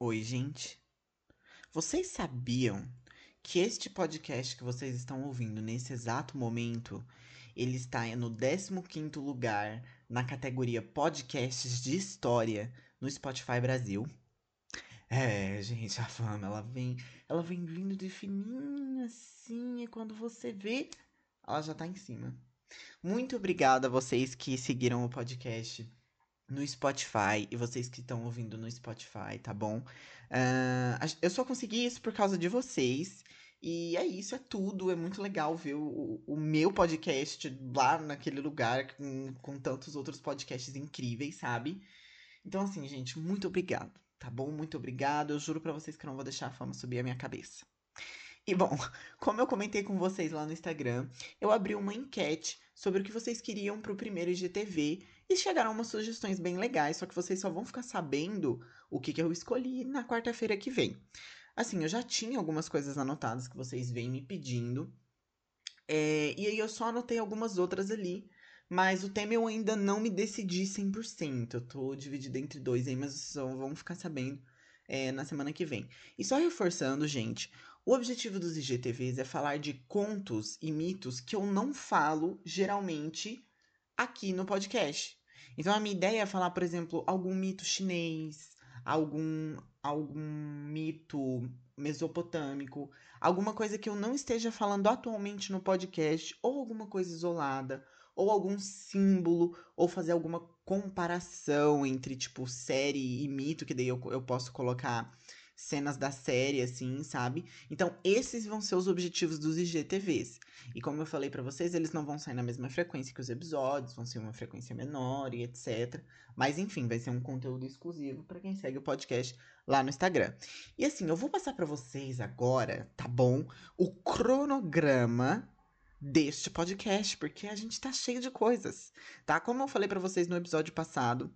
Oi, gente. Vocês sabiam que este podcast que vocês estão ouvindo nesse exato momento, ele está no 15º lugar na categoria podcasts de história no Spotify Brasil? É, gente, a fama, ela vem, ela vem vindo de fininho assim, e quando você vê, ela já tá em cima. Muito obrigada a vocês que seguiram o podcast no Spotify e vocês que estão ouvindo no Spotify, tá bom? Uh, eu só consegui isso por causa de vocês. E é isso, é tudo. É muito legal ver o, o meu podcast lá naquele lugar com, com tantos outros podcasts incríveis, sabe? Então, assim, gente, muito obrigado, tá bom? Muito obrigado. Eu juro para vocês que eu não vou deixar a fama subir a minha cabeça. E bom, como eu comentei com vocês lá no Instagram, eu abri uma enquete sobre o que vocês queriam pro primeiro IGTV e chegaram umas sugestões bem legais, só que vocês só vão ficar sabendo o que, que eu escolhi na quarta-feira que vem. Assim, eu já tinha algumas coisas anotadas que vocês vêm me pedindo. É, e aí eu só anotei algumas outras ali. Mas o tema eu ainda não me decidi 100%. Eu tô dividido entre dois aí, mas vocês só vão ficar sabendo é, na semana que vem. E só reforçando, gente, o objetivo dos IGTVs é falar de contos e mitos que eu não falo geralmente aqui no podcast. Então a minha ideia é falar, por exemplo, algum mito chinês, algum algum mito mesopotâmico, alguma coisa que eu não esteja falando atualmente no podcast, ou alguma coisa isolada, ou algum símbolo, ou fazer alguma comparação entre, tipo, série e mito, que daí eu, eu posso colocar cenas da série, assim, sabe? Então, esses vão ser os objetivos dos IGTVs. E como eu falei para vocês, eles não vão sair na mesma frequência que os episódios, vão ser uma frequência menor e etc. Mas enfim, vai ser um conteúdo exclusivo para quem segue o podcast lá no Instagram. E assim, eu vou passar para vocês agora, tá bom? O cronograma deste podcast, porque a gente tá cheio de coisas, tá? Como eu falei para vocês no episódio passado,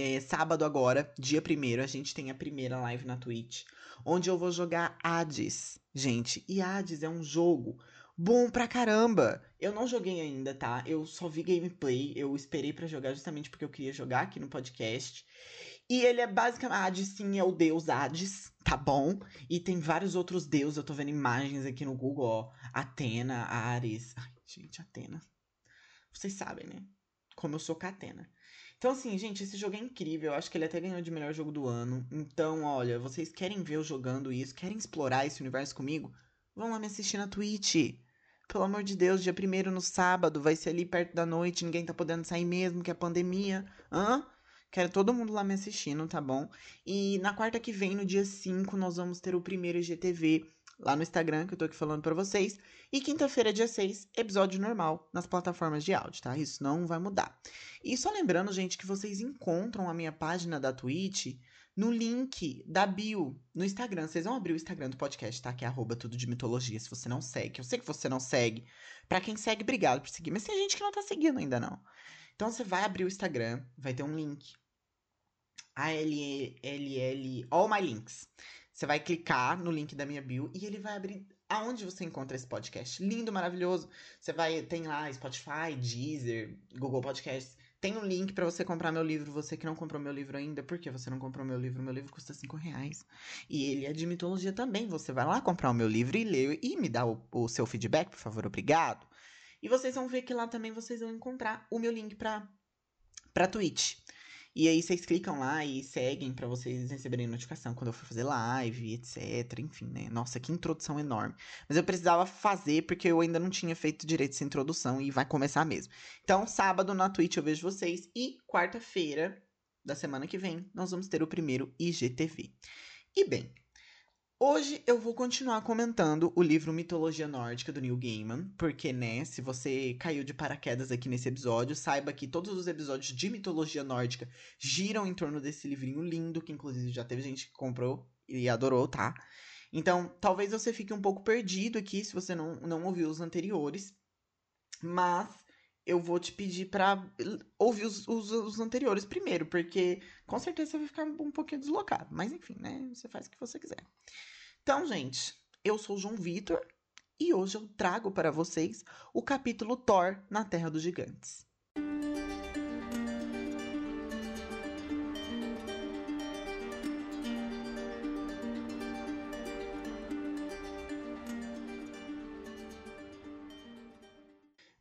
é, sábado agora, dia primeiro, a gente tem a primeira live na Twitch, onde eu vou jogar Hades. Gente, e Hades é um jogo bom pra caramba. Eu não joguei ainda, tá? Eu só vi gameplay, eu esperei para jogar justamente porque eu queria jogar aqui no podcast. E ele é basicamente. Hades, sim, é o deus Hades, tá bom? E tem vários outros deuses, eu tô vendo imagens aqui no Google, ó. Atena, Ares. Ai, gente, Atena. Vocês sabem, né? Como eu sou Catena. Então, assim, gente, esse jogo é incrível. Eu acho que ele até ganhou de melhor jogo do ano. Então, olha, vocês querem ver eu jogando isso, querem explorar esse universo comigo? Vão lá me assistir na Twitch. Pelo amor de Deus, dia primeiro no sábado, vai ser ali perto da noite, ninguém tá podendo sair mesmo, que é pandemia. Hã? Quero todo mundo lá me assistindo, tá bom? E na quarta que vem, no dia 5, nós vamos ter o primeiro IGTV lá no Instagram, que eu tô aqui falando para vocês. E quinta-feira, dia 6, episódio normal nas plataformas de áudio, tá? Isso não vai mudar. E só lembrando, gente, que vocês encontram a minha página da Twitch no link da bio no Instagram. Vocês vão abrir o Instagram do podcast, tá? Que é arroba tudo de mitologia, se você não segue. Eu sei que você não segue. Para quem segue, obrigado por seguir. Mas tem gente que não tá seguindo ainda, não. Então você vai abrir o Instagram, vai ter um link. ALL, All My Links. Você vai clicar no link da minha bio e ele vai abrir aonde você encontra esse podcast. Lindo, maravilhoso. Você vai, tem lá Spotify, Deezer, Google Podcasts. Tem um link para você comprar meu livro. Você que não comprou meu livro ainda, por que você não comprou meu livro? Meu livro custa 5 reais. E ele é de mitologia também. Você vai lá comprar o meu livro e ler e me dá o, o seu feedback, por favor, obrigado. E vocês vão ver que lá também vocês vão encontrar o meu link para para Twitch. E aí vocês clicam lá e seguem para vocês receberem notificação quando eu for fazer live, etc. Enfim, né? Nossa, que introdução enorme. Mas eu precisava fazer porque eu ainda não tinha feito direito essa introdução e vai começar mesmo. Então, sábado na Twitch eu vejo vocês e quarta-feira da semana que vem nós vamos ter o primeiro IGTV. E bem, Hoje eu vou continuar comentando o livro Mitologia Nórdica do Neil Gaiman, porque, né, se você caiu de paraquedas aqui nesse episódio, saiba que todos os episódios de mitologia nórdica giram em torno desse livrinho lindo, que inclusive já teve gente que comprou e adorou, tá? Então, talvez você fique um pouco perdido aqui se você não, não ouviu os anteriores, mas eu vou te pedir para ouvir os, os, os, anteriores primeiro, porque com certeza você vai ficar um pouquinho deslocado. Mas enfim, né? Você faz o que você quiser. Então, gente, eu sou o João Vitor e hoje eu trago para vocês o capítulo Thor na Terra dos Gigantes.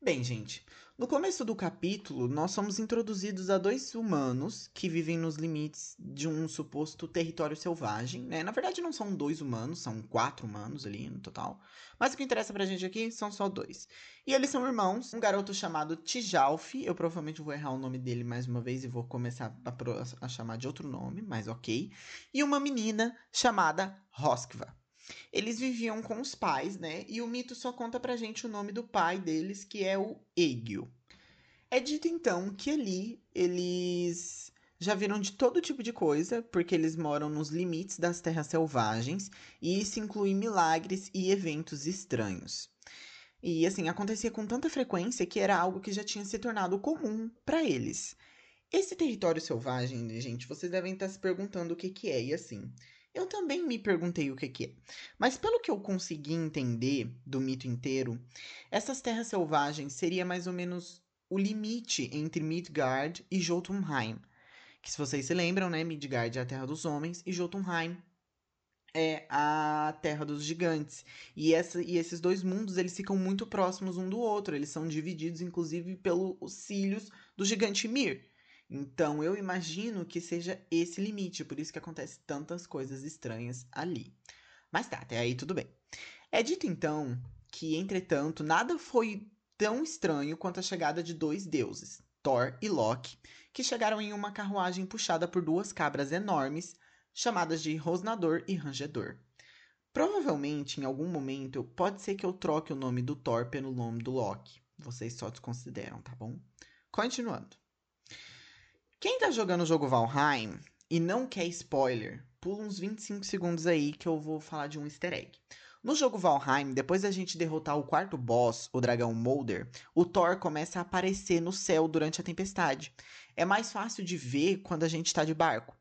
Bem, gente, no começo do capítulo, nós somos introduzidos a dois humanos que vivem nos limites de um suposto território selvagem, né? Na verdade, não são dois humanos, são quatro humanos ali no total. Mas o que interessa pra gente aqui são só dois. E eles são irmãos, um garoto chamado Tijalf, eu provavelmente vou errar o nome dele mais uma vez e vou começar a, a chamar de outro nome, mas ok. E uma menina chamada Roskva. Eles viviam com os pais, né? E o mito só conta pra gente o nome do pai deles, que é o Egil. É dito então que ali eles já viram de todo tipo de coisa, porque eles moram nos limites das terras selvagens, e isso inclui milagres e eventos estranhos. E assim, acontecia com tanta frequência que era algo que já tinha se tornado comum para eles. Esse território selvagem, gente, vocês devem estar se perguntando o que, que é, e assim. Eu também me perguntei o que, que é. Mas pelo que eu consegui entender do mito inteiro, essas terras selvagens seria mais ou menos o limite entre Midgard e Jotunheim. Que se vocês se lembram, né, Midgard é a terra dos homens e Jotunheim é a terra dos gigantes. E, essa, e esses dois mundos, eles ficam muito próximos um do outro. Eles são divididos, inclusive, pelos cílios do gigante Mir. Então eu imagino que seja esse limite, por isso que acontece tantas coisas estranhas ali. Mas tá, até aí tudo bem. É dito então que, entretanto, nada foi tão estranho quanto a chegada de dois deuses, Thor e Loki, que chegaram em uma carruagem puxada por duas cabras enormes, chamadas de Rosnador e Rangedor. Provavelmente, em algum momento, pode ser que eu troque o nome do Thor pelo nome do Loki. Vocês só desconsideram, tá bom? Continuando. Quem tá jogando o jogo Valheim e não quer spoiler, pula uns 25 segundos aí que eu vou falar de um easter egg. No jogo Valheim, depois da gente derrotar o quarto boss, o dragão Molder, o Thor começa a aparecer no céu durante a tempestade. É mais fácil de ver quando a gente está de barco.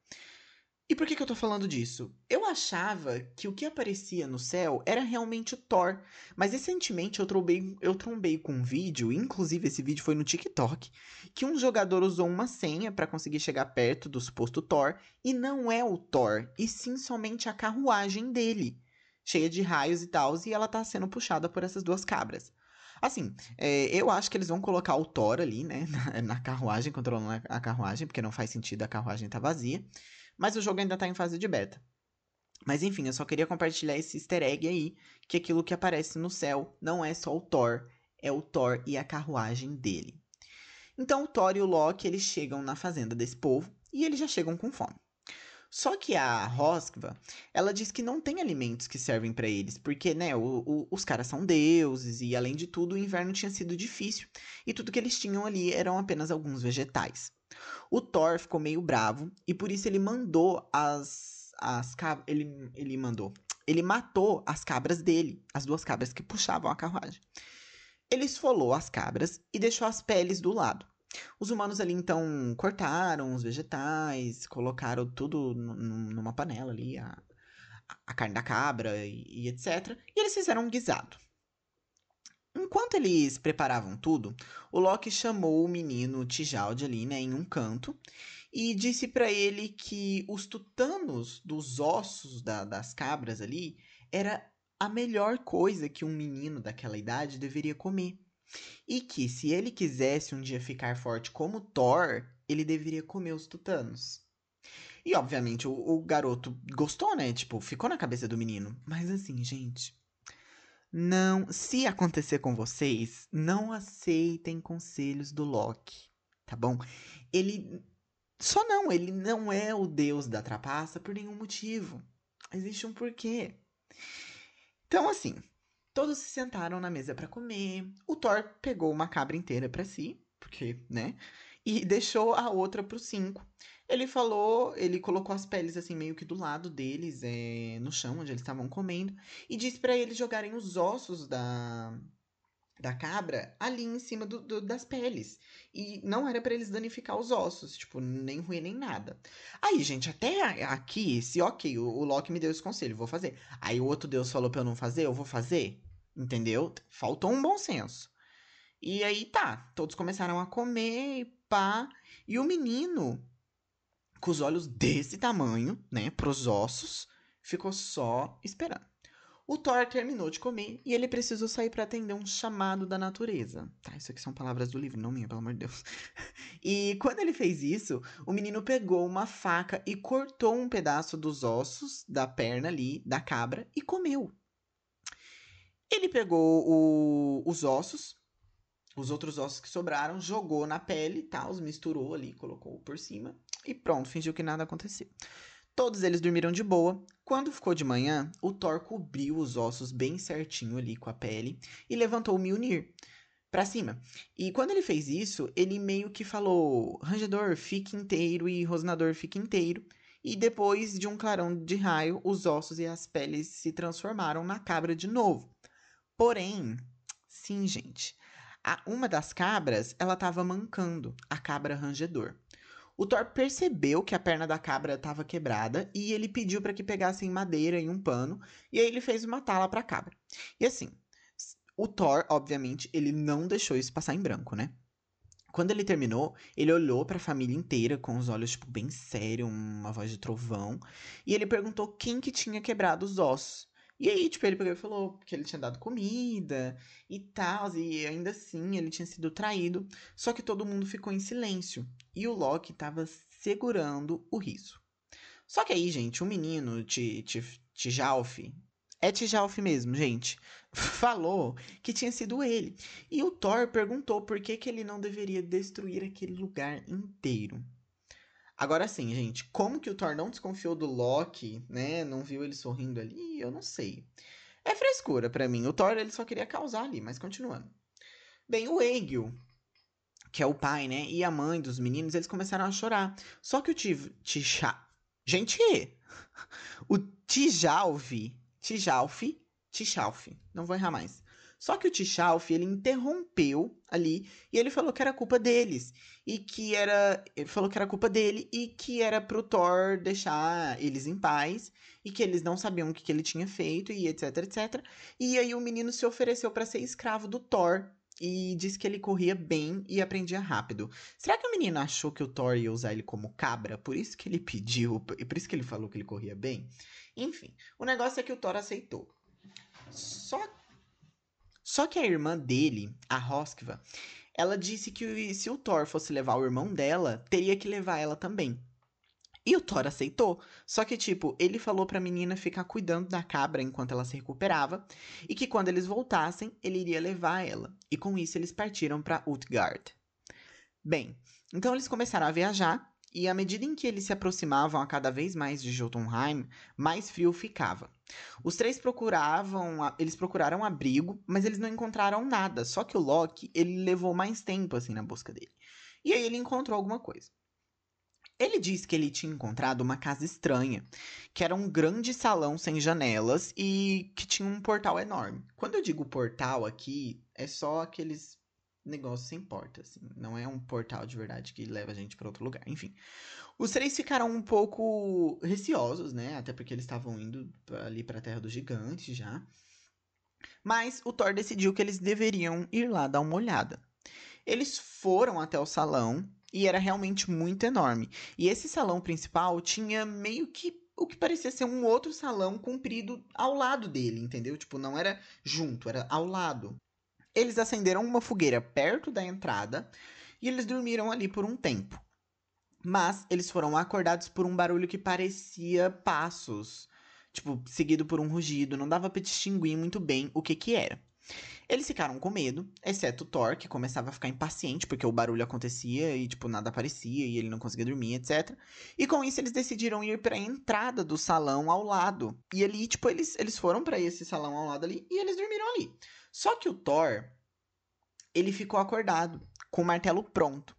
E por que, que eu tô falando disso? Eu achava que o que aparecia no céu era realmente o Thor, mas recentemente eu trombei, eu trombei com um vídeo, inclusive esse vídeo foi no TikTok, que um jogador usou uma senha para conseguir chegar perto do suposto Thor, e não é o Thor, e sim somente a carruagem dele, cheia de raios e tal, e ela tá sendo puxada por essas duas cabras. Assim, é, eu acho que eles vão colocar o Thor ali, né, na, na carruagem, controlando a carruagem, porque não faz sentido a carruagem tá vazia. Mas o jogo ainda tá em fase de beta. Mas enfim, eu só queria compartilhar esse easter egg aí, que aquilo que aparece no céu não é só o Thor, é o Thor e a carruagem dele. Então o Thor e o Loki, eles chegam na fazenda desse povo e eles já chegam com fome. Só que a Roskva, ela diz que não tem alimentos que servem para eles, porque, né, o, o, os caras são deuses e, além de tudo, o inverno tinha sido difícil e tudo que eles tinham ali eram apenas alguns vegetais. O Thor ficou meio bravo e por isso ele mandou as. as ele, ele mandou. Ele matou as cabras dele, as duas cabras que puxavam a carruagem. Ele esfolou as cabras e deixou as peles do lado. Os humanos ali então cortaram os vegetais, colocaram tudo numa panela ali, a, a carne da cabra e, e etc. E eles fizeram um guisado. Enquanto eles preparavam tudo, o Loki chamou o menino Tijaldi ali, né, em um canto, e disse para ele que os tutanos dos ossos da, das cabras ali era a melhor coisa que um menino daquela idade deveria comer. E que se ele quisesse um dia ficar forte como Thor, ele deveria comer os tutanos. E obviamente o, o garoto gostou, né? Tipo, ficou na cabeça do menino. Mas assim, gente, não, se acontecer com vocês, não aceitem conselhos do Loki, tá bom? Ele só não, ele não é o deus da trapaça por nenhum motivo. Existe um porquê. Então assim, todos se sentaram na mesa para comer. O Thor pegou uma cabra inteira para si, porque, né? E deixou a outra os cinco. Ele falou, ele colocou as peles assim meio que do lado deles, é, no chão onde eles estavam comendo, e disse para eles jogarem os ossos da da cabra ali em cima do, do, das peles. E não era para eles danificar os ossos, tipo, nem ruim nem nada. Aí, gente, até aqui, se ok, o, o Loki me deu esse conselho, vou fazer. Aí o outro Deus falou pra eu não fazer, eu vou fazer. Entendeu? Faltou um bom senso. E aí tá, todos começaram a comer pá. E o menino com os olhos desse tamanho, né, pros ossos, ficou só esperando. O Thor terminou de comer e ele precisou sair para atender um chamado da natureza. Tá, isso aqui são palavras do livro, não minha, pelo amor de Deus. E quando ele fez isso, o menino pegou uma faca e cortou um pedaço dos ossos da perna ali da cabra e comeu. Ele pegou o, os ossos, os outros ossos que sobraram, jogou na pele, tal, os misturou ali, colocou por cima e pronto, fingiu que nada aconteceu. Todos eles dormiram de boa. Quando ficou de manhã, o Thor cobriu os ossos bem certinho ali com a pele e levantou o Mjolnir para cima. E quando ele fez isso, ele meio que falou: Rangedor, fique inteiro e Rosnador, fique inteiro. E depois de um clarão de raio, os ossos e as peles se transformaram na cabra de novo. Porém, sim, gente, a, uma das cabras, ela estava mancando, a cabra rangedor. O Thor percebeu que a perna da cabra estava quebrada e ele pediu para que pegassem madeira e um pano, e aí ele fez uma tala para a cabra. E assim, o Thor, obviamente, ele não deixou isso passar em branco, né? Quando ele terminou, ele olhou para a família inteira com os olhos tipo bem sérios, uma voz de trovão, e ele perguntou quem que tinha quebrado os ossos. E aí, tipo, ele pegou e falou que ele tinha dado comida e tal, e ainda assim ele tinha sido traído. Só que todo mundo ficou em silêncio e o Loki tava segurando o riso. Só que aí, gente, o menino, Tijalf, é Tijalf mesmo, gente, falou que tinha sido ele. E o Thor perguntou por que, que ele não deveria destruir aquele lugar inteiro. Agora sim, gente, como que o Thor não desconfiou do Loki, né? Não viu ele sorrindo ali? Eu não sei. É frescura para mim. O Thor ele só queria causar ali, mas continuando. Bem, o Egil, que é o pai, né, e a mãe dos meninos, eles começaram a chorar. Só que o Tisha... Gente, o Tijalfi, Tijalfi, Tijalfi, não vou errar mais. Só que o Tishalf, ele interrompeu ali e ele falou que era culpa deles. E que era. Ele falou que era culpa dele e que era pro Thor deixar eles em paz. E que eles não sabiam o que, que ele tinha feito e etc, etc. E aí o menino se ofereceu para ser escravo do Thor. E disse que ele corria bem e aprendia rápido. Será que o menino achou que o Thor ia usar ele como cabra? Por isso que ele pediu, por isso que ele falou que ele corria bem? Enfim, o negócio é que o Thor aceitou. Só só que a irmã dele, a Roskva, ela disse que se o Thor fosse levar o irmão dela, teria que levar ela também. E o Thor aceitou. Só que, tipo, ele falou pra menina ficar cuidando da cabra enquanto ela se recuperava. E que quando eles voltassem, ele iria levar ela. E com isso, eles partiram para Utgard. Bem, então eles começaram a viajar. E à medida em que eles se aproximavam a cada vez mais de Jotunheim, mais frio ficava. Os três procuravam, eles procuraram abrigo, mas eles não encontraram nada. Só que o Loki, ele levou mais tempo assim na busca dele. E aí ele encontrou alguma coisa. Ele disse que ele tinha encontrado uma casa estranha, que era um grande salão sem janelas e que tinha um portal enorme. Quando eu digo portal aqui, é só aqueles negócios sem porta, assim. Não é um portal de verdade que leva a gente para outro lugar. Enfim, os três ficaram um pouco receosos, né? Até porque eles estavam indo ali para a Terra dos Gigantes já. Mas o Thor decidiu que eles deveriam ir lá dar uma olhada. Eles foram até o salão e era realmente muito enorme. E esse salão principal tinha meio que o que parecia ser um outro salão comprido ao lado dele, entendeu? Tipo, não era junto, era ao lado. Eles acenderam uma fogueira perto da entrada e eles dormiram ali por um tempo. Mas eles foram acordados por um barulho que parecia passos, tipo, seguido por um rugido, não dava para distinguir muito bem o que que era. Eles ficaram com medo, exceto Thor, que começava a ficar impaciente porque o barulho acontecia e, tipo, nada aparecia e ele não conseguia dormir, etc. E com isso eles decidiram ir para a entrada do salão ao lado. E ali, tipo, eles, eles foram para esse salão ao lado ali e eles dormiram ali. Só que o Thor, ele ficou acordado, com o martelo pronto.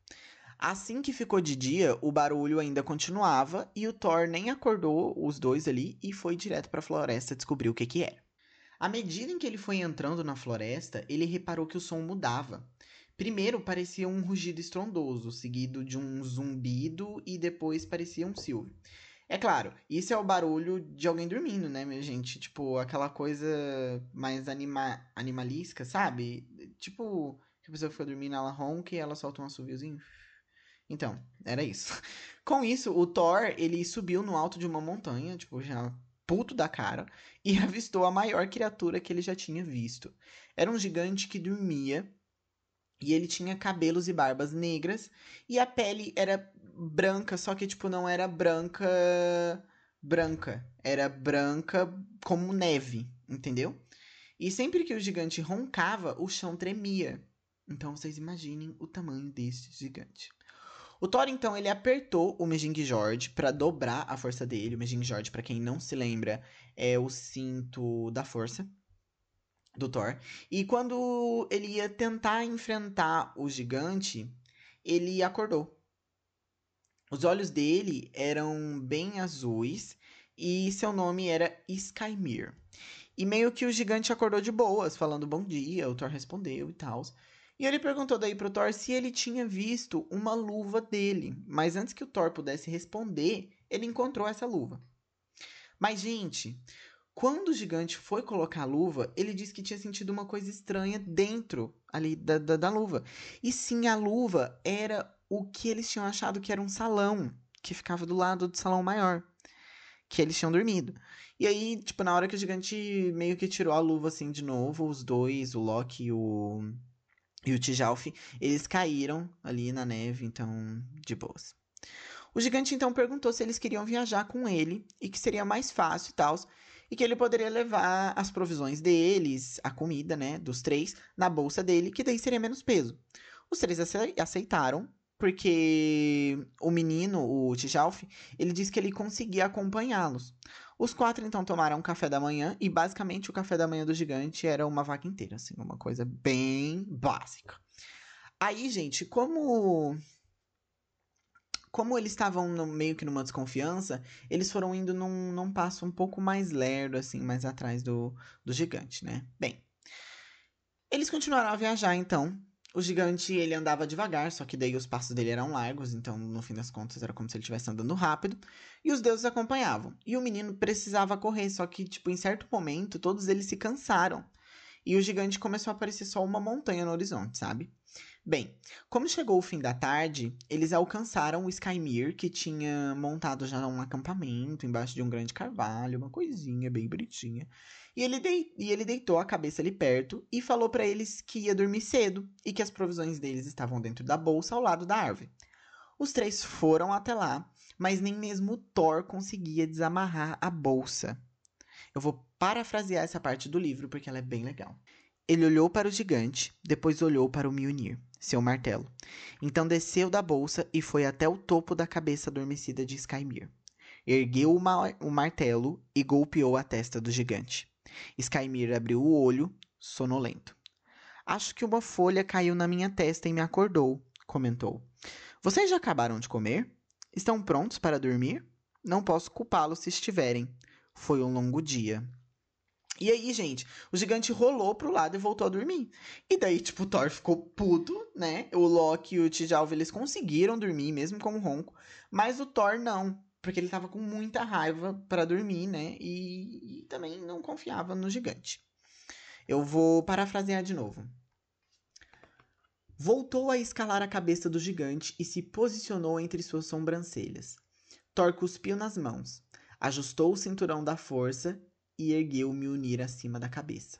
Assim que ficou de dia, o barulho ainda continuava e o Thor nem acordou os dois ali e foi direto para a floresta descobrir o que que era. À medida em que ele foi entrando na floresta, ele reparou que o som mudava. Primeiro parecia um rugido estrondoso, seguido de um zumbido e depois parecia um silvio. É claro, isso é o barulho de alguém dormindo, né, minha gente? Tipo, aquela coisa mais anima animalística, sabe? Tipo, que a pessoa foi dormindo, ela ronca e ela solta um assoviozinho. Então, era isso. Com isso, o Thor, ele subiu no alto de uma montanha, tipo, já puto da cara e avistou a maior criatura que ele já tinha visto. Era um gigante que dormia e ele tinha cabelos e barbas negras e a pele era branca, só que tipo não era branca branca, era branca como neve, entendeu? E sempre que o gigante roncava, o chão tremia. Então vocês imaginem o tamanho desse gigante. O Thor, então, ele apertou o Mejing George para dobrar a força dele. O Mejing George, para quem não se lembra, é o cinto da força do Thor. E quando ele ia tentar enfrentar o gigante, ele acordou. Os olhos dele eram bem azuis e seu nome era Skymir. E meio que o gigante acordou de boas, falando bom dia, o Thor respondeu e tal. E ele perguntou daí pro Thor se ele tinha visto uma luva dele. Mas antes que o Thor pudesse responder, ele encontrou essa luva. Mas, gente, quando o gigante foi colocar a luva, ele disse que tinha sentido uma coisa estranha dentro ali da, da, da luva. E sim, a luva era o que eles tinham achado que era um salão, que ficava do lado do salão maior, que eles tinham dormido. E aí, tipo, na hora que o gigante meio que tirou a luva assim de novo, os dois, o Loki e o e o Tijalf, eles caíram ali na neve, então, de boas. O gigante então perguntou se eles queriam viajar com ele e que seria mais fácil e tal, e que ele poderia levar as provisões deles, a comida, né, dos três, na bolsa dele, que daí seria menos peso. Os três aceitaram, porque o menino, o Tijalf, ele disse que ele conseguia acompanhá-los. Os quatro então tomaram um café da manhã e basicamente o café da manhã do gigante era uma vaca inteira, assim, uma coisa bem básica. Aí, gente, como como eles estavam meio que numa desconfiança, eles foram indo num, num passo um pouco mais lerdo, assim, mais atrás do, do gigante, né? Bem, eles continuaram a viajar, então, o gigante, ele andava devagar, só que daí os passos dele eram largos, então no fim das contas era como se ele estivesse andando rápido, e os deuses acompanhavam. E o menino precisava correr, só que, tipo, em certo momento, todos eles se cansaram. E o gigante começou a aparecer só uma montanha no horizonte, sabe? Bem, como chegou o fim da tarde, eles alcançaram o Skymir, que tinha montado já um acampamento embaixo de um grande carvalho, uma coisinha bem bonitinha. E ele, de... e ele deitou a cabeça ali perto e falou para eles que ia dormir cedo e que as provisões deles estavam dentro da bolsa ao lado da árvore. Os três foram até lá, mas nem mesmo Thor conseguia desamarrar a bolsa. Eu vou parafrasear essa parte do livro porque ela é bem legal. Ele olhou para o gigante, depois olhou para o Mjolnir seu martelo. Então desceu da bolsa e foi até o topo da cabeça adormecida de Skymir. Ergueu o, o martelo e golpeou a testa do gigante. Skymir abriu o olho, sonolento. Acho que uma folha caiu na minha testa e me acordou, comentou. Vocês já acabaram de comer? Estão prontos para dormir? Não posso culpá-los se estiverem. Foi um longo dia. E aí, gente, o gigante rolou pro lado e voltou a dormir. E daí, tipo, o Thor ficou puto, né? O Loki e o T'Jalva, eles conseguiram dormir, mesmo com o ronco. Mas o Thor não, porque ele tava com muita raiva para dormir, né? E, e também não confiava no gigante. Eu vou parafrasear de novo. Voltou a escalar a cabeça do gigante e se posicionou entre suas sobrancelhas. Thor cuspiu nas mãos, ajustou o cinturão da força e ergueu Mjolnir acima da cabeça.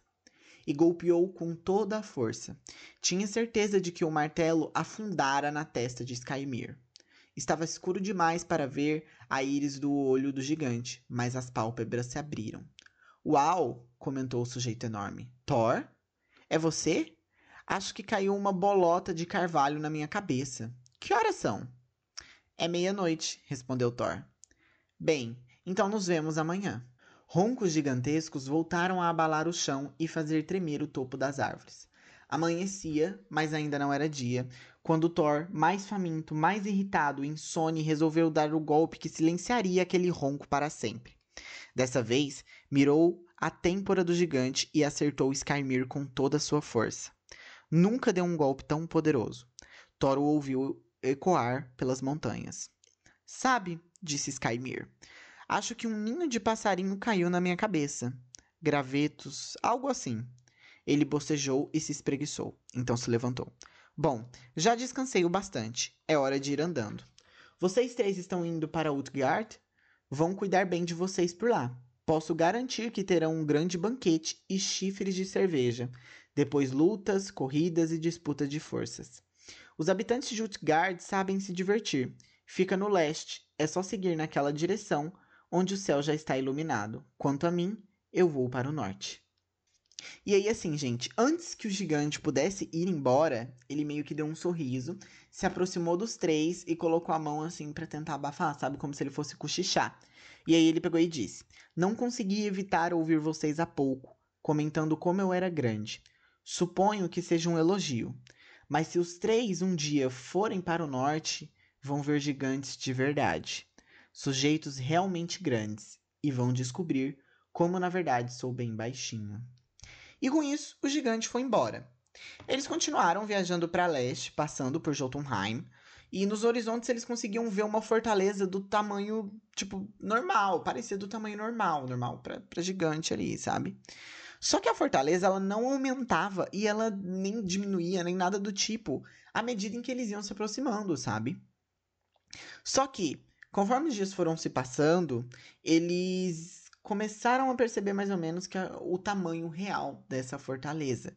E golpeou com toda a força. Tinha certeza de que o martelo afundara na testa de Skymir. Estava escuro demais para ver a íris do olho do gigante, mas as pálpebras se abriram. Uau! comentou o sujeito enorme. Thor? É você? Acho que caiu uma bolota de carvalho na minha cabeça. Que horas são? É meia-noite, respondeu Thor. Bem, então nos vemos amanhã. Roncos gigantescos voltaram a abalar o chão e fazer tremer o topo das árvores. Amanhecia, mas ainda não era dia, quando Thor, mais faminto, mais irritado e insone, resolveu dar o golpe que silenciaria aquele ronco para sempre. Dessa vez, mirou a têmpora do gigante e acertou Skymir com toda a sua força. Nunca deu um golpe tão poderoso. Thor o ouviu ecoar pelas montanhas. Sabe, disse Skymir, Acho que um ninho de passarinho caiu na minha cabeça. Gravetos, algo assim. Ele bocejou e se espreguiçou. Então se levantou. Bom, já descansei o bastante. É hora de ir andando. Vocês três estão indo para Utgard? Vão cuidar bem de vocês por lá. Posso garantir que terão um grande banquete e chifres de cerveja, depois lutas, corridas e disputas de forças. Os habitantes de Utgard sabem se divertir. Fica no leste, é só seguir naquela direção, onde o céu já está iluminado. Quanto a mim, eu vou para o norte. E aí, assim, gente, antes que o gigante pudesse ir embora, ele meio que deu um sorriso, se aproximou dos três e colocou a mão assim para tentar abafar, sabe? Como se ele fosse cochichar. E aí ele pegou e disse: Não consegui evitar ouvir vocês há pouco, comentando como eu era grande. Suponho que seja um elogio. Mas se os três um dia forem para o norte, vão ver gigantes de verdade. Sujeitos realmente grandes. E vão descobrir como na verdade sou bem baixinho. E com isso, o gigante foi embora. Eles continuaram viajando para leste, passando por Jotunheim, e nos horizontes eles conseguiam ver uma fortaleza do tamanho, tipo, normal, parecia do tamanho normal, normal para gigante ali, sabe? Só que a fortaleza ela não aumentava e ela nem diminuía, nem nada do tipo, à medida em que eles iam se aproximando, sabe? Só que, conforme os dias foram se passando, eles começaram a perceber mais ou menos que a, o tamanho real dessa fortaleza.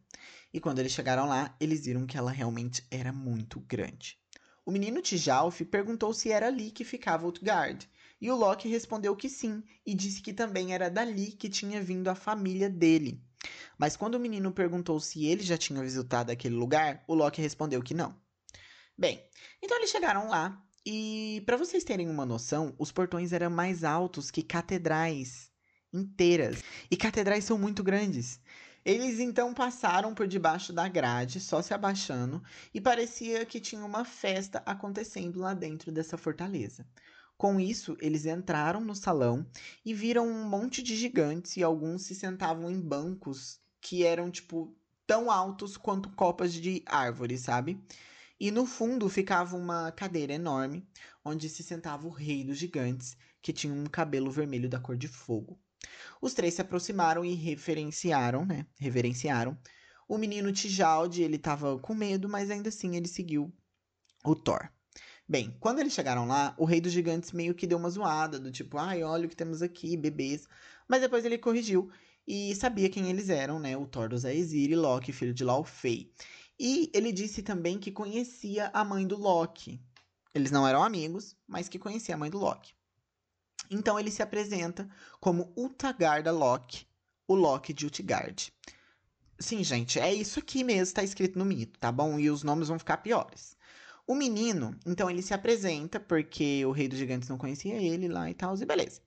E quando eles chegaram lá, eles viram que ela realmente era muito grande. O menino Tijalf perguntou se era ali que ficava Utgard, e o Loki respondeu que sim, e disse que também era dali que tinha vindo a família dele. Mas quando o menino perguntou se ele já tinha visitado aquele lugar, o Loki respondeu que não. Bem, então eles chegaram lá, e para vocês terem uma noção, os portões eram mais altos que catedrais inteiras. E catedrais são muito grandes. Eles então passaram por debaixo da grade, só se abaixando, e parecia que tinha uma festa acontecendo lá dentro dessa fortaleza. Com isso, eles entraram no salão e viram um monte de gigantes e alguns se sentavam em bancos que eram tipo tão altos quanto copas de árvore, sabe? E no fundo ficava uma cadeira enorme onde se sentava o rei dos gigantes, que tinha um cabelo vermelho da cor de fogo. Os três se aproximaram e referenciaram, né? Reverenciaram. O menino Tijaldi, ele tava com medo, mas ainda assim ele seguiu o Thor. Bem, quando eles chegaram lá, o rei dos gigantes meio que deu uma zoada, do tipo, ai, olha o que temos aqui, bebês. Mas depois ele corrigiu e sabia quem eles eram, né? O Thor dos Aesir e Loki, filho de Laufey. E ele disse também que conhecia a mãe do Loki. Eles não eram amigos, mas que conhecia a mãe do Loki. Então ele se apresenta como Utagarda Loki, o Loki de Utgard. Sim, gente, é isso aqui mesmo, está escrito no mito, tá bom? E os nomes vão ficar piores. O menino, então ele se apresenta porque o rei dos gigantes não conhecia ele lá e tal, e beleza.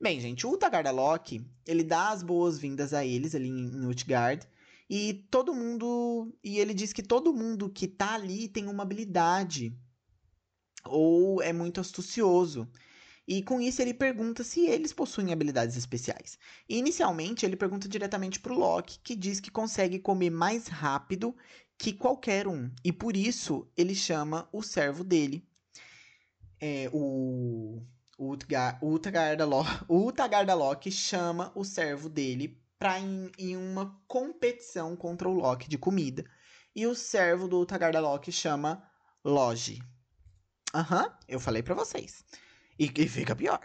Bem, gente, o Utagarda Loki, ele dá as boas-vindas a eles ali em Utgard. E todo mundo. E ele diz que todo mundo que tá ali tem uma habilidade. Ou é muito astucioso. E com isso ele pergunta se eles possuem habilidades especiais. E inicialmente ele pergunta diretamente para o Loki, que diz que consegue comer mais rápido que qualquer um. E por isso ele chama o servo dele, é, o o Utagarda Loki chama o servo dele para ir em uma competição contra o Loki de comida. E o servo do Utagarda Loki chama Logi. Aham, uhum, eu falei para vocês. E, e fica pior.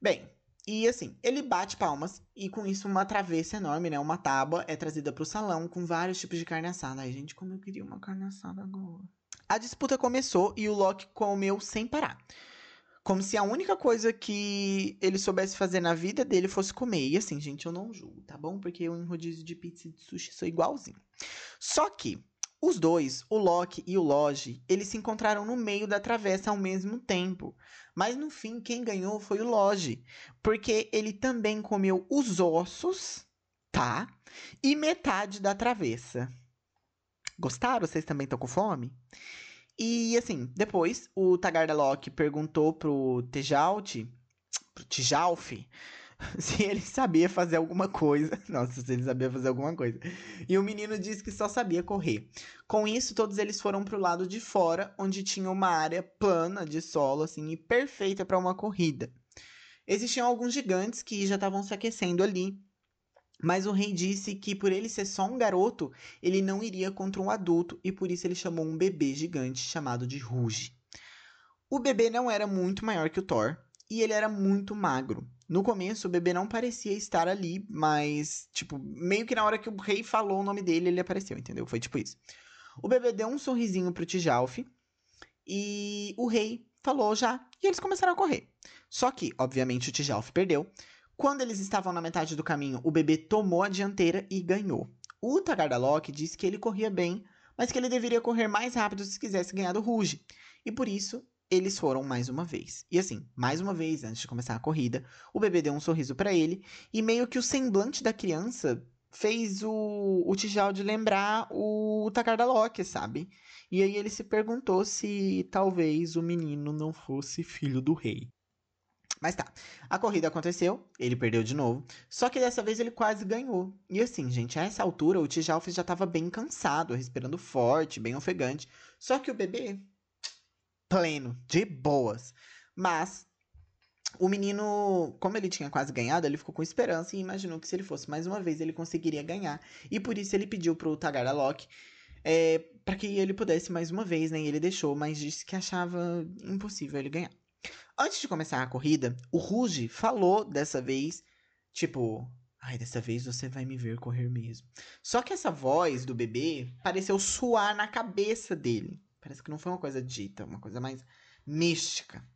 Bem, e assim, ele bate palmas e com isso uma travessa enorme, né? Uma tábua é trazida pro salão com vários tipos de carne assada. Ai, gente, como eu queria uma carne assada agora. A disputa começou e o Loki comeu sem parar. Como se a única coisa que ele soubesse fazer na vida dele fosse comer. E assim, gente, eu não julgo, tá bom? Porque eu em rodízio de pizza e de sushi sou igualzinho. Só que os dois, o Loki e o Logi, eles se encontraram no meio da travessa ao mesmo tempo. Mas no fim, quem ganhou foi o Logi, porque ele também comeu os ossos, tá? E metade da travessa. Gostaram? Vocês também estão com fome? E assim, depois o Tagarda Loki perguntou pro Tejalt, pro Tijalf, se ele sabia fazer alguma coisa. Nossa, se ele sabia fazer alguma coisa. E o menino disse que só sabia correr. Com isso, todos eles foram para o lado de fora, onde tinha uma área plana de solo, assim, e perfeita para uma corrida. Existiam alguns gigantes que já estavam se aquecendo ali. Mas o rei disse que por ele ser só um garoto, ele não iria contra um adulto e por isso ele chamou um bebê gigante chamado de Ruge. O bebê não era muito maior que o Thor, e ele era muito magro. No começo, o bebê não parecia estar ali, mas, tipo, meio que na hora que o rei falou o nome dele, ele apareceu, entendeu? Foi tipo isso. O bebê deu um sorrisinho pro Tijalf e o rei falou já, e eles começaram a correr. Só que, obviamente, o Tijalf perdeu. Quando eles estavam na metade do caminho, o bebê tomou a dianteira e ganhou. O Tagardalok disse que ele corria bem, mas que ele deveria correr mais rápido se quisesse ganhar do Ruge. E por isso, eles foram mais uma vez. E assim, mais uma vez, antes de começar a corrida, o bebê deu um sorriso para ele e meio que o semblante da criança fez o, o Tijaldi lembrar o Takardalok, sabe? E aí ele se perguntou se talvez o menino não fosse filho do rei. Mas tá, a corrida aconteceu, ele perdeu de novo, só que dessa vez ele quase ganhou. E assim, gente, a essa altura o Tijalf já tava bem cansado, respirando forte, bem ofegante. Só que o bebê, pleno, de boas. Mas o menino, como ele tinha quase ganhado, ele ficou com esperança e imaginou que se ele fosse mais uma vez, ele conseguiria ganhar. E por isso ele pediu pro Tagaralok é, para que ele pudesse mais uma vez, né? E ele deixou, mas disse que achava impossível ele ganhar. Antes de começar a corrida, o Ruge falou dessa vez, tipo, ai, dessa vez você vai me ver correr mesmo. Só que essa voz do bebê pareceu suar na cabeça dele. Parece que não foi uma coisa dita, uma coisa mais mística.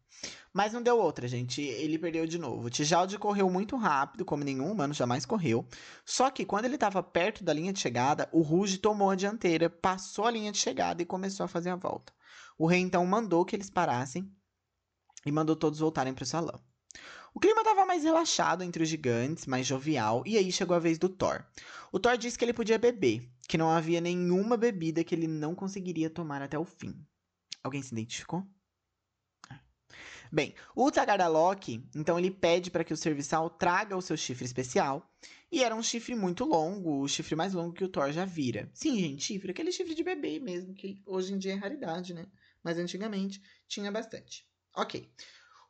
Mas não deu outra, gente. Ele perdeu de novo. O Tijaldi correu muito rápido, como nenhum humano jamais correu. Só que quando ele estava perto da linha de chegada, o Ruge tomou a dianteira, passou a linha de chegada e começou a fazer a volta. O rei então mandou que eles parassem e mandou todos voltarem para o salão. O clima estava mais relaxado entre os gigantes, mais jovial, e aí chegou a vez do Thor. O Thor disse que ele podia beber, que não havia nenhuma bebida que ele não conseguiria tomar até o fim. Alguém se identificou? Bem, o Tagaralok, então ele pede para que o serviçal traga o seu chifre especial. E era um chifre muito longo, o chifre mais longo que o Thor já vira. Sim, gente, chifre, aquele chifre de bebê mesmo, que hoje em dia é raridade, né? Mas antigamente tinha bastante. Ok.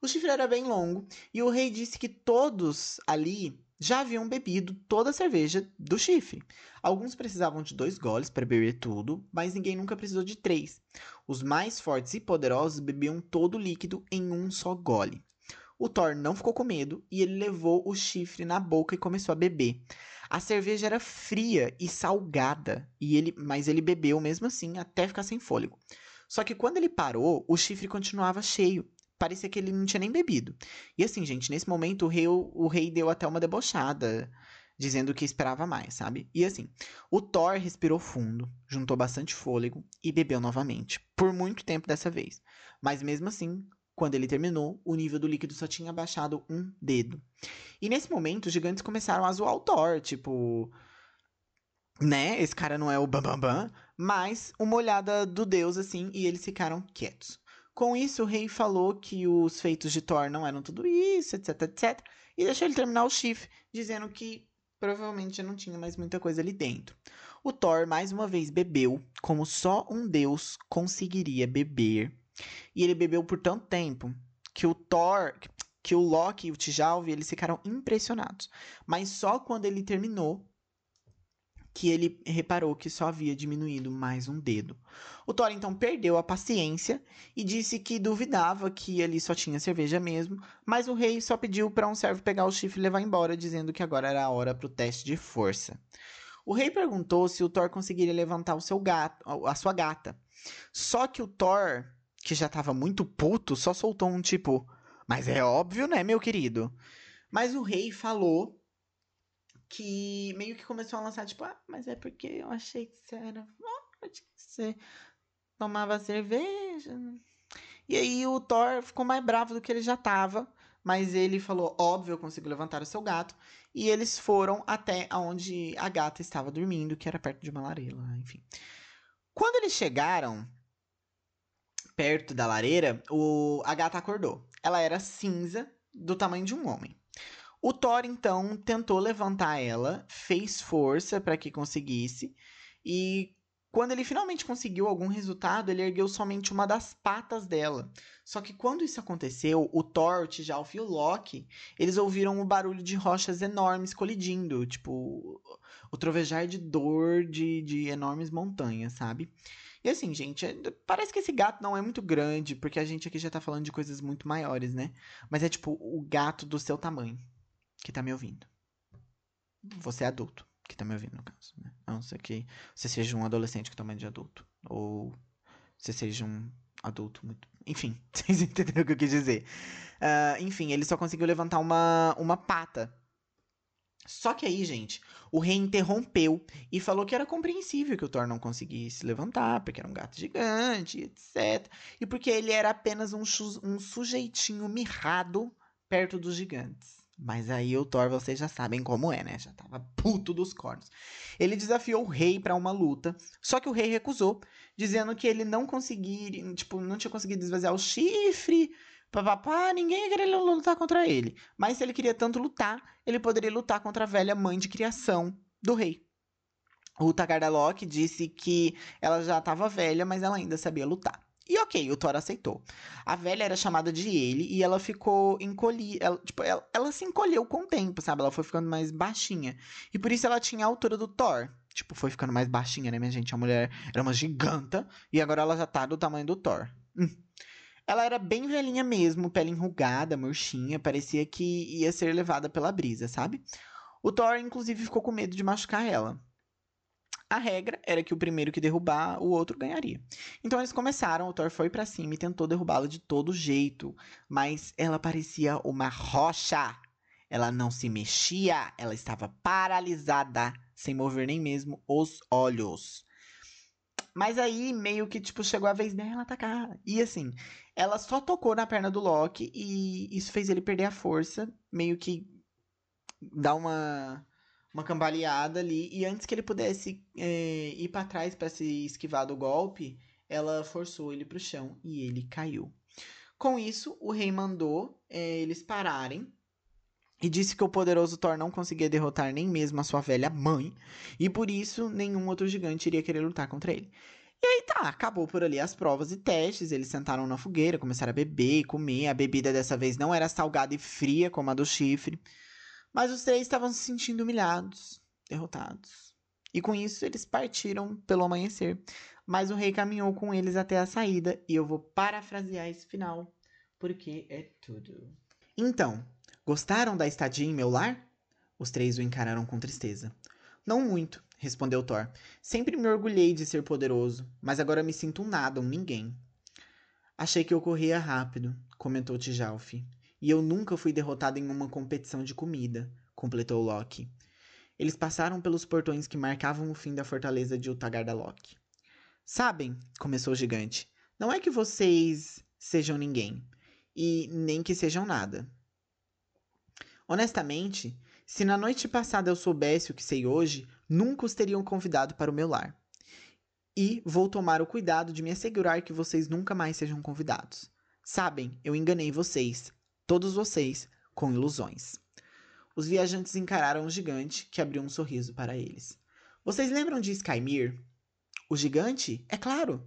O chifre era bem longo e o rei disse que todos ali já haviam bebido toda a cerveja do chifre. Alguns precisavam de dois goles para beber tudo, mas ninguém nunca precisou de três. Os mais fortes e poderosos bebiam todo o líquido em um só gole. O Thor não ficou com medo e ele levou o chifre na boca e começou a beber. A cerveja era fria e salgada, e ele, mas ele bebeu mesmo assim até ficar sem fôlego. Só que quando ele parou, o chifre continuava cheio parecia que ele não tinha nem bebido. E assim, gente, nesse momento o rei, o rei deu até uma debochada, dizendo que esperava mais, sabe? E assim, o Thor respirou fundo, juntou bastante fôlego e bebeu novamente, por muito tempo dessa vez. Mas mesmo assim, quando ele terminou, o nível do líquido só tinha baixado um dedo. E nesse momento, os gigantes começaram a zoar o Thor, tipo. Né? Esse cara não é o Bambambam, bam, bam, mas uma olhada do deus, assim, e eles ficaram quietos. Com isso, o rei falou que os feitos de Thor não eram tudo isso, etc, etc. E deixou ele terminar o chifre, dizendo que provavelmente não tinha mais muita coisa ali dentro. O Thor mais uma vez bebeu, como só um deus conseguiria beber. E ele bebeu por tanto tempo que o Thor, que o Loki e o Tjalve, eles ficaram impressionados. Mas só quando ele terminou que ele reparou que só havia diminuído mais um dedo. O Thor então perdeu a paciência e disse que duvidava que ali só tinha cerveja mesmo, mas o rei só pediu para um servo pegar o chifre e levar embora, dizendo que agora era a hora para o teste de força. O rei perguntou se o Thor conseguiria levantar o seu gato, a sua gata. Só que o Thor, que já estava muito puto, só soltou um tipo: "Mas é óbvio, né, meu querido?" Mas o rei falou que meio que começou a lançar, tipo, ah, mas é porque eu achei que você era forte, que você tomava cerveja. E aí o Thor ficou mais bravo do que ele já tava, mas ele falou, óbvio, eu consigo levantar o seu gato. E eles foram até onde a gata estava dormindo, que era perto de uma lareira, enfim. Quando eles chegaram perto da lareira, o, a gata acordou. Ela era cinza, do tamanho de um homem. O Thor então tentou levantar ela, fez força para que conseguisse, e quando ele finalmente conseguiu algum resultado, ele ergueu somente uma das patas dela. Só que quando isso aconteceu, o Thor, o Tjalf e o Loki, eles ouviram o barulho de rochas enormes colidindo, tipo, o trovejar de dor de, de enormes montanhas, sabe? E assim, gente, é, parece que esse gato não é muito grande, porque a gente aqui já tá falando de coisas muito maiores, né? Mas é tipo o gato do seu tamanho que tá me ouvindo. Você é adulto que tá me ouvindo, no caso, né? A não ser que você seja um adolescente que tamanho de adulto. Ou você seja um adulto muito. Enfim, vocês entenderam o que eu quis dizer. Uh, enfim, ele só conseguiu levantar uma, uma pata. Só que aí, gente, o rei interrompeu e falou que era compreensível que o Thor não conseguisse levantar, porque era um gato gigante, etc. E porque ele era apenas um, um sujeitinho mirrado perto dos gigantes. Mas aí o Thor, vocês já sabem como é, né? Já tava puto dos cornos. Ele desafiou o rei para uma luta, só que o rei recusou, dizendo que ele não conseguiria, tipo, não tinha conseguido esvaziar o chifre, papapá, ninguém ia querer lutar contra ele. Mas se ele queria tanto lutar, ele poderia lutar contra a velha mãe de criação do rei. O Tagarda disse que ela já estava velha, mas ela ainda sabia lutar. E ok, o Thor aceitou. A velha era chamada de ele e ela ficou encolhida. Ela, tipo, ela, ela, se encolheu com o tempo, sabe? Ela foi ficando mais baixinha. E por isso ela tinha a altura do Thor. Tipo, foi ficando mais baixinha, né, minha gente? A mulher era uma giganta e agora ela já tá do tamanho do Thor. Hum. Ela era bem velhinha mesmo, pele enrugada, murchinha, parecia que ia ser levada pela brisa, sabe? O Thor, inclusive, ficou com medo de machucar ela. A regra era que o primeiro que derrubar, o outro ganharia. Então eles começaram, o Thor foi para cima e tentou derrubá-la de todo jeito, mas ela parecia uma rocha. Ela não se mexia, ela estava paralisada, sem mover nem mesmo os olhos. Mas aí meio que tipo chegou a vez dela atacar. E assim, ela só tocou na perna do Loki e isso fez ele perder a força, meio que dar uma uma cambaleada ali. E antes que ele pudesse é, ir para trás para se esquivar do golpe, ela forçou ele pro chão e ele caiu. Com isso, o rei mandou é, eles pararem e disse que o poderoso Thor não conseguia derrotar nem mesmo a sua velha mãe, e por isso nenhum outro gigante iria querer lutar contra ele. E aí tá, acabou por ali as provas e testes, eles sentaram na fogueira, começaram a beber e comer. A bebida dessa vez não era salgada e fria como a do chifre. Mas os três estavam se sentindo humilhados, derrotados. E com isso eles partiram pelo amanhecer. Mas o rei caminhou com eles até a saída, e eu vou parafrasear esse final, porque é tudo. Então, gostaram da estadia em meu lar? Os três o encararam com tristeza. Não muito, respondeu Thor. Sempre me orgulhei de ser poderoso, mas agora me sinto um nada, um ninguém. Achei que eu corria rápido, comentou Tijalf. E eu nunca fui derrotado em uma competição de comida, completou Loki. Eles passaram pelos portões que marcavam o fim da fortaleza de Utagarda-Loki. Sabem, começou o gigante, não é que vocês sejam ninguém, e nem que sejam nada. Honestamente, se na noite passada eu soubesse o que sei hoje, nunca os teriam convidado para o meu lar. E vou tomar o cuidado de me assegurar que vocês nunca mais sejam convidados. Sabem, eu enganei vocês, todos vocês com ilusões. Os viajantes encararam o gigante, que abriu um sorriso para eles. Vocês lembram de Skymir? O gigante? É claro!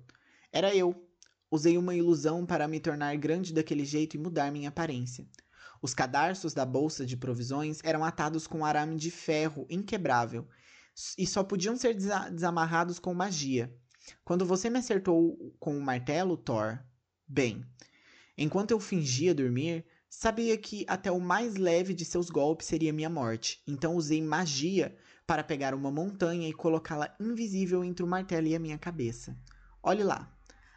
Era eu. Usei uma ilusão para me tornar grande daquele jeito e mudar minha aparência. Os cadarços da bolsa de provisões eram atados com arame de ferro inquebrável e só podiam ser desamarrados com magia. Quando você me acertou com o um martelo, Thor, bem, enquanto eu fingia dormir, Sabia que até o mais leve de seus golpes seria minha morte, então usei magia para pegar uma montanha e colocá-la invisível entre o martelo e a minha cabeça. Olhe lá.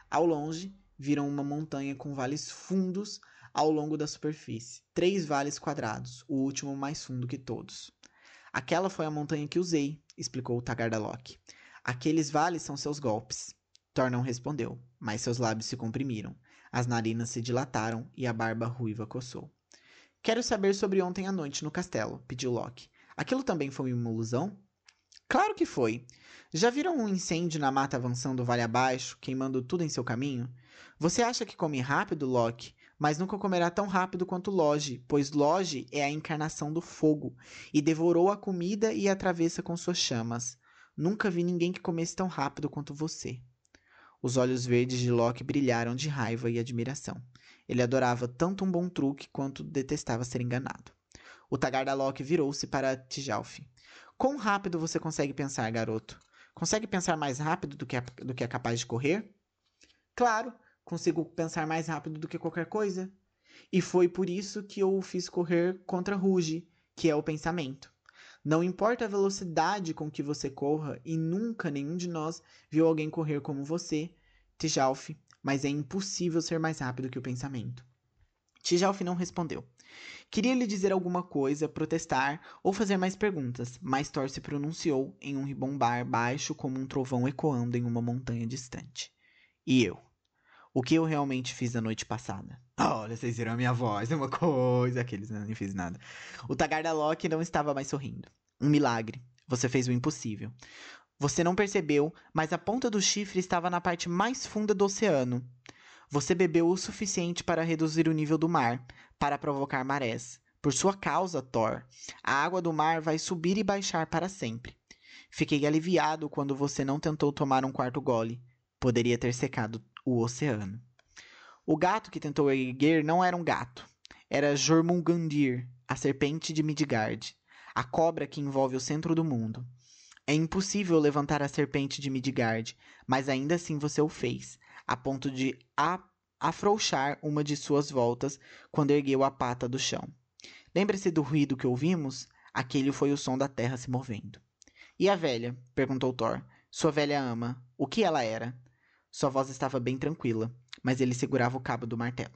Ao longe, viram uma montanha com vales fundos ao longo da superfície. Três vales quadrados, o último mais fundo que todos. Aquela foi a montanha que usei, explicou o Tagardalok. Aqueles vales são seus golpes. Thor não respondeu, mas seus lábios se comprimiram. As narinas se dilataram e a barba ruiva coçou. Quero saber sobre ontem à noite no castelo, pediu Loki. Aquilo também foi uma ilusão? Claro que foi. Já viram um incêndio na mata avançando vale abaixo, queimando tudo em seu caminho? Você acha que come rápido, Loki? Mas nunca comerá tão rápido quanto Loge, pois Loge é a encarnação do fogo, e devorou a comida e a travessa com suas chamas. Nunca vi ninguém que comesse tão rápido quanto você. Os olhos verdes de Loki brilharam de raiva e admiração. Ele adorava tanto um bom truque quanto detestava ser enganado. O Tagarda Loki virou-se para Tijalf. Quão rápido você consegue pensar, garoto? Consegue pensar mais rápido do que, é, do que é capaz de correr? Claro, consigo pensar mais rápido do que qualquer coisa. E foi por isso que eu o fiz correr contra Ruge, que é o pensamento. Não importa a velocidade com que você corra, e nunca nenhum de nós viu alguém correr como você, Tijalf, mas é impossível ser mais rápido que o pensamento. Tijalf não respondeu. Queria lhe dizer alguma coisa, protestar ou fazer mais perguntas, mas Thor se pronunciou em um ribombar baixo como um trovão ecoando em uma montanha distante. E eu? O que eu realmente fiz a noite passada? Olha, vocês viram a minha voz, é uma coisa. Aqueles, né? Não fiz nada. O Tagarda não estava mais sorrindo. Um milagre. Você fez o impossível. Você não percebeu, mas a ponta do chifre estava na parte mais funda do oceano. Você bebeu o suficiente para reduzir o nível do mar, para provocar marés. Por sua causa, Thor, a água do mar vai subir e baixar para sempre. Fiquei aliviado quando você não tentou tomar um quarto gole. Poderia ter secado o oceano. O gato que tentou erguer não era um gato. Era Jormungandir, a serpente de Midgard, a cobra que envolve o centro do mundo. É impossível levantar a serpente de Midgard, mas ainda assim você o fez, a ponto de a afrouxar uma de suas voltas quando ergueu a pata do chão. Lembra-se do ruído que ouvimos? Aquele foi o som da terra se movendo. E a velha? perguntou Thor. Sua velha ama. O que ela era? Sua voz estava bem tranquila, mas ele segurava o cabo do martelo.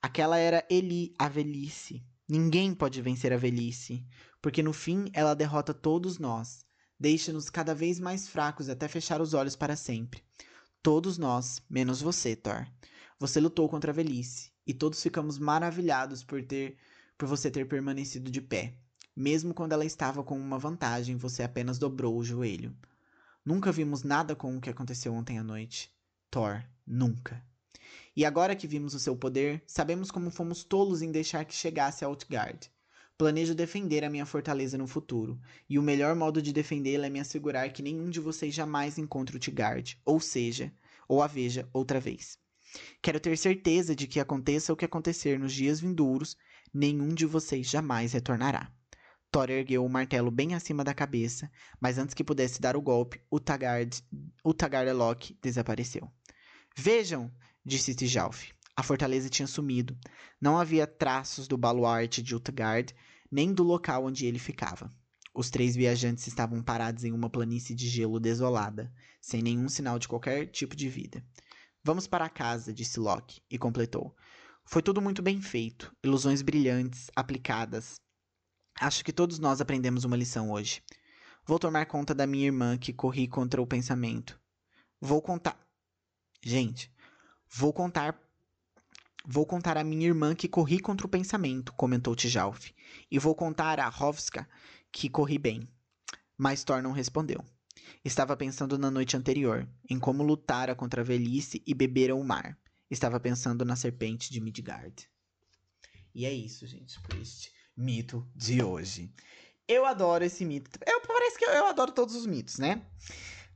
Aquela era Eli, a velhice. Ninguém pode vencer a velhice, porque no fim ela derrota todos nós, deixa-nos cada vez mais fracos até fechar os olhos para sempre. Todos nós, menos você, Thor. Você lutou contra a velhice, e todos ficamos maravilhados por ter por você ter permanecido de pé. Mesmo quando ela estava com uma vantagem, você apenas dobrou o joelho. Nunca vimos nada com o que aconteceu ontem à noite. Thor, nunca. E agora que vimos o seu poder, sabemos como fomos tolos em deixar que chegasse a Outgard. Planejo defender a minha fortaleza no futuro, e o melhor modo de defendê-la é me assegurar que nenhum de vocês jamais encontre Utgard, ou seja, ou a veja outra vez. Quero ter certeza de que aconteça o que acontecer nos dias vindouros, nenhum de vocês jamais retornará. Thor ergueu o martelo bem acima da cabeça, mas antes que pudesse dar o golpe, o Tagart, o Tagarelok desapareceu. Vejam, disse Tijalf. A fortaleza tinha sumido. Não havia traços do baluarte de Utgard, nem do local onde ele ficava. Os três viajantes estavam parados em uma planície de gelo desolada, sem nenhum sinal de qualquer tipo de vida. Vamos para casa, disse Loki, e completou. Foi tudo muito bem feito, ilusões brilhantes, aplicadas, Acho que todos nós aprendemos uma lição hoje. Vou tomar conta da minha irmã que corri contra o pensamento. Vou contar. Gente, vou contar. Vou contar a minha irmã que corri contra o pensamento, comentou Tijalf. E vou contar a Rovska que corri bem. Mas Thor não respondeu. Estava pensando na noite anterior, em como lutara contra a velhice e bebera o mar. Estava pensando na serpente de Midgard. E é isso, gente, por este mito de hoje. Eu adoro esse mito. Eu, parece que eu, eu adoro todos os mitos, né?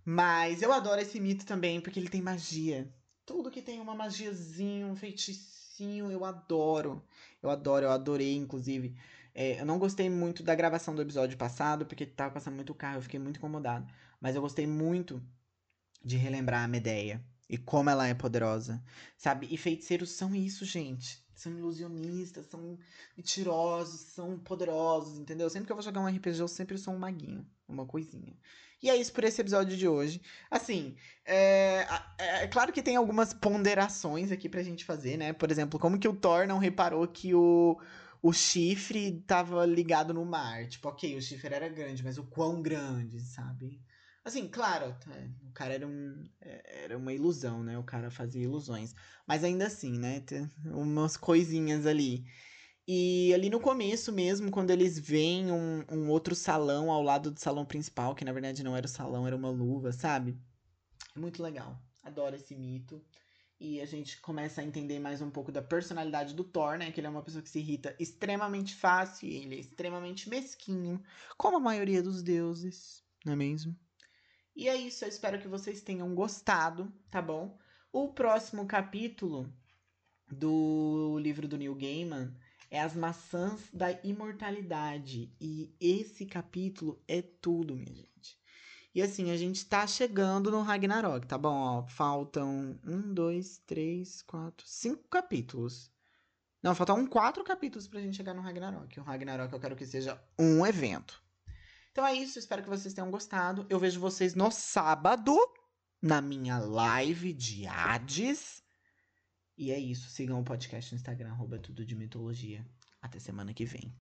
Mas eu adoro esse mito também porque ele tem magia. Tudo que tem uma magiazinha, um feiticinho, eu adoro. Eu adoro, eu adorei, inclusive. É, eu não gostei muito da gravação do episódio passado, porque tava passando muito carro, eu fiquei muito incomodado. Mas eu gostei muito de relembrar a Medeia e como ela é poderosa, sabe? E feiticeiros são isso, gente são ilusionistas, são mentirosos, são poderosos, entendeu? Sempre que eu vou jogar um RPG, eu sempre sou um maguinho, uma coisinha. E é isso por esse episódio de hoje. Assim, é, é, é claro que tem algumas ponderações aqui pra gente fazer, né? Por exemplo, como que o Thor não reparou que o, o chifre tava ligado no mar? Tipo, ok, o chifre era grande, mas o quão grande, sabe? Assim, claro, é, o cara era, um, é, era uma ilusão, né? O cara fazia ilusões. Mas ainda assim, né? Tem umas coisinhas ali. E ali no começo mesmo, quando eles veem um, um outro salão ao lado do salão principal, que na verdade não era o salão, era uma luva, sabe? É muito legal. Adoro esse mito. E a gente começa a entender mais um pouco da personalidade do Thor, né? Que ele é uma pessoa que se irrita extremamente fácil, ele é extremamente mesquinho, como a maioria dos deuses, não é mesmo? E é isso, eu espero que vocês tenham gostado, tá bom? O próximo capítulo do livro do Neil Gaiman é As Maçãs da Imortalidade. E esse capítulo é tudo, minha gente. E assim, a gente tá chegando no Ragnarok, tá bom? Ó, faltam um, dois, três, quatro, cinco capítulos. Não, faltam quatro capítulos pra gente chegar no Ragnarok. O Ragnarok eu quero que seja um evento. Então é isso, espero que vocês tenham gostado. Eu vejo vocês no sábado, na minha live de Hades. E é isso, sigam o podcast no Instagram, arroba tudo de mitologia. Até semana que vem.